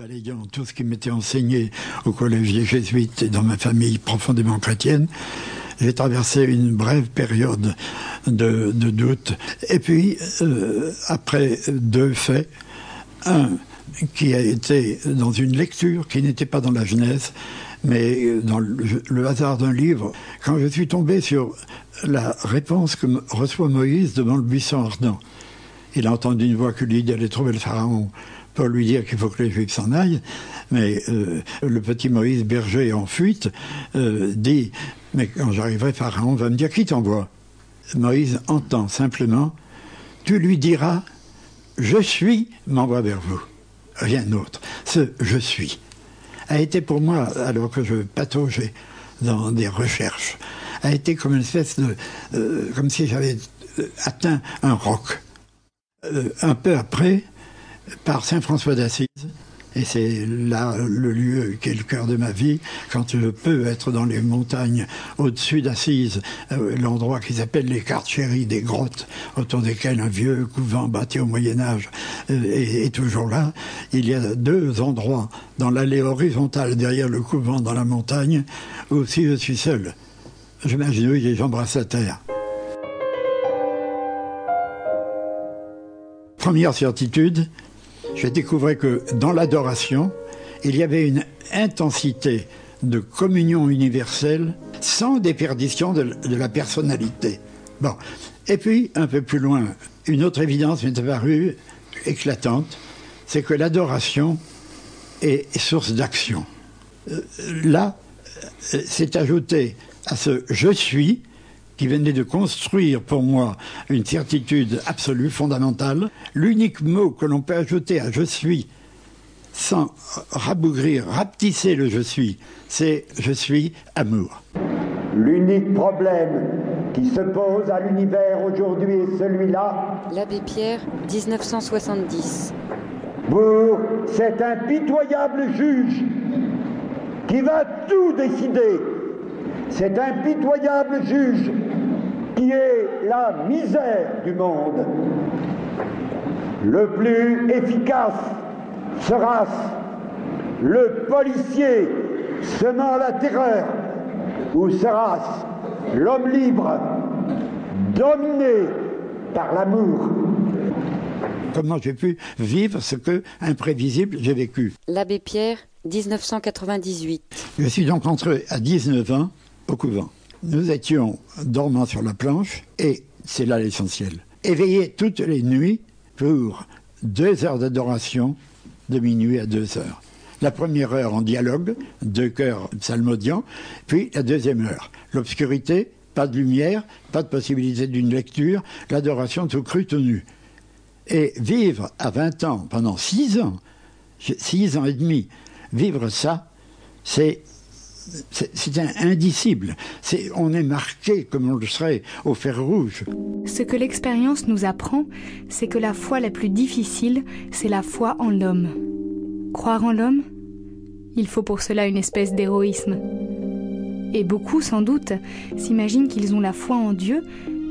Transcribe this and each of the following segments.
balayant tout ce qui m'était enseigné au collège des jésuites et dans ma famille profondément chrétienne, j'ai traversé une brève période de, doute. Et puis, euh, après deux faits, un qui a été dans une lecture qui n'était pas dans la Genèse, mais dans le, hasard d'un livre, quand je suis tombé sur la réponse que reçoit Moïse devant le buisson ardent. Il a entendu une voix qui lui dit d'aller trouver le pharaon pour lui dire qu'il faut que les Juifs s'en aillent. Mais euh, le petit Moïse berger en fuite euh, dit Mais quand j'arriverai, Pharaon va me dire qui t'envoie? Moïse entend simplement Tu lui diras Je suis m'envoie vers vous. Rien d'autre. Ce je suis a été pour moi, alors que je pataugeais dans des recherches, a été comme une espèce de. Euh, comme si j'avais atteint un roc. un peu après, par Saint François d'Assise. Et c'est là le lieu qui est le cœur de ma vie, quand je peux être dans les montagnes au-dessus d'Assise, euh, l'endroit qu'ils appellent les chéries des grottes, autour desquelles un vieux couvent bâti au Moyen Âge euh, est, toujours là. Il y a deux endroits dans l'allée horizontale derrière le couvent dans la montagne, où si je suis seul, je m'agenouille et j'embrasse la terre. Première certitude, je découvrais que dans l'adoration, il y avait une intensité de communion universelle sans déperdition de, la personnalité. Bon. Et puis, un peu plus loin, une autre évidence m'est apparue éclatante, c'est que l'adoration est source d'action. Euh, là, euh, c'est ajouté à ce je suis qui venait de construire pour moi une certitude absolue, fondamentale. L'unique mot que l'on peut ajouter à je suis sans rabougrir, rapetisser le je suis, c'est je suis amour. L'unique problème qui se pose à l'univers aujourd'hui est celui-là. L'abbé Pierre, 1970. Pour cet impitoyable juge qui va tout décider, cet impitoyable juge qui est la misère du monde. Le plus efficace sera le policier semant la terreur ou sera-ce l'homme libre dominé par l'amour Comment j'ai pu vivre ce que, imprévisible, j'ai vécu? L'abbé Pierre, 1998. Je suis donc entré à 19 ans au couvent. Nous étions dormant sur la planche et c'est là l'essentiel. Éveillés toutes les nuits pour deux heures d'adoration de minuit à deux heures. La première heure en dialogue, deux chœurs psalmodiants, puis la deuxième heure. L'obscurité, pas de lumière, pas de possibilité d'une lecture, l'adoration tout cru, tout nu. Et vivre à 20 ans, pendant six ans, six ans et demi, vivre ça, c'est c'est indicible. on est marqué comme on le serait au fer rouge. Ce que l'expérience nous apprend, c'est que la foi la plus difficile, c'est la foi en l'homme. Croire en l'homme Il faut pour cela une espèce d'héroïsme. Et beaucoup, sans doute, s'imaginent qu'ils ont la foi en Dieu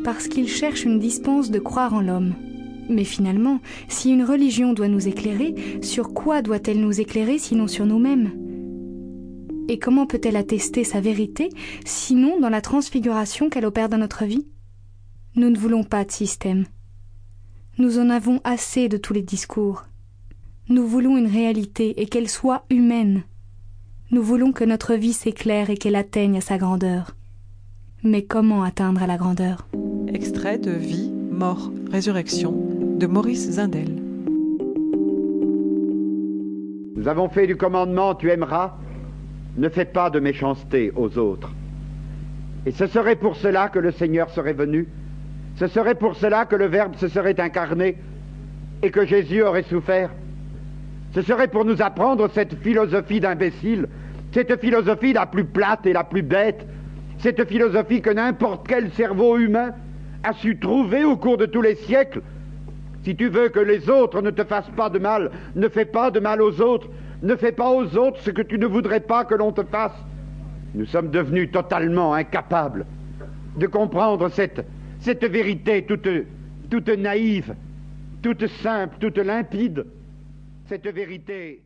parce qu'ils cherchent une dispense de croire en l'homme. Mais finalement, si une religion doit nous éclairer, sur quoi doit-elle nous éclairer sinon sur nous-mêmes? Et comment peut-elle attester sa vérité, sinon dans la transfiguration qu'elle opère dans notre vie? Nous ne voulons pas de système. Nous en avons assez de tous les discours. Nous voulons une réalité et qu'elle soit humaine. Nous voulons que notre vie s'éclaire et qu'elle atteigne à sa grandeur. Mais comment atteindre à la grandeur? Extrait de Vie, mort, résurrection de Maurice Zindel. Nous avons fait du commandement Tu aimeras? Ne fais pas de méchanceté aux autres. Et ce serait pour cela que le Seigneur serait venu, ce serait pour cela que le Verbe se serait incarné et que Jésus aurait souffert. Ce serait pour nous apprendre cette philosophie d'imbécile, cette philosophie la plus plate et la plus bête, cette philosophie que n'importe quel cerveau humain a su trouver au cours de tous les siècles. Si tu veux que les autres ne te fassent pas de mal, ne fais pas de mal aux autres, ne fais pas aux autres ce que tu ne voudrais pas que l'on te fasse. Nous sommes devenus totalement incapables de comprendre cette, cette vérité toute, toute naïve, toute simple, toute limpide, cette vérité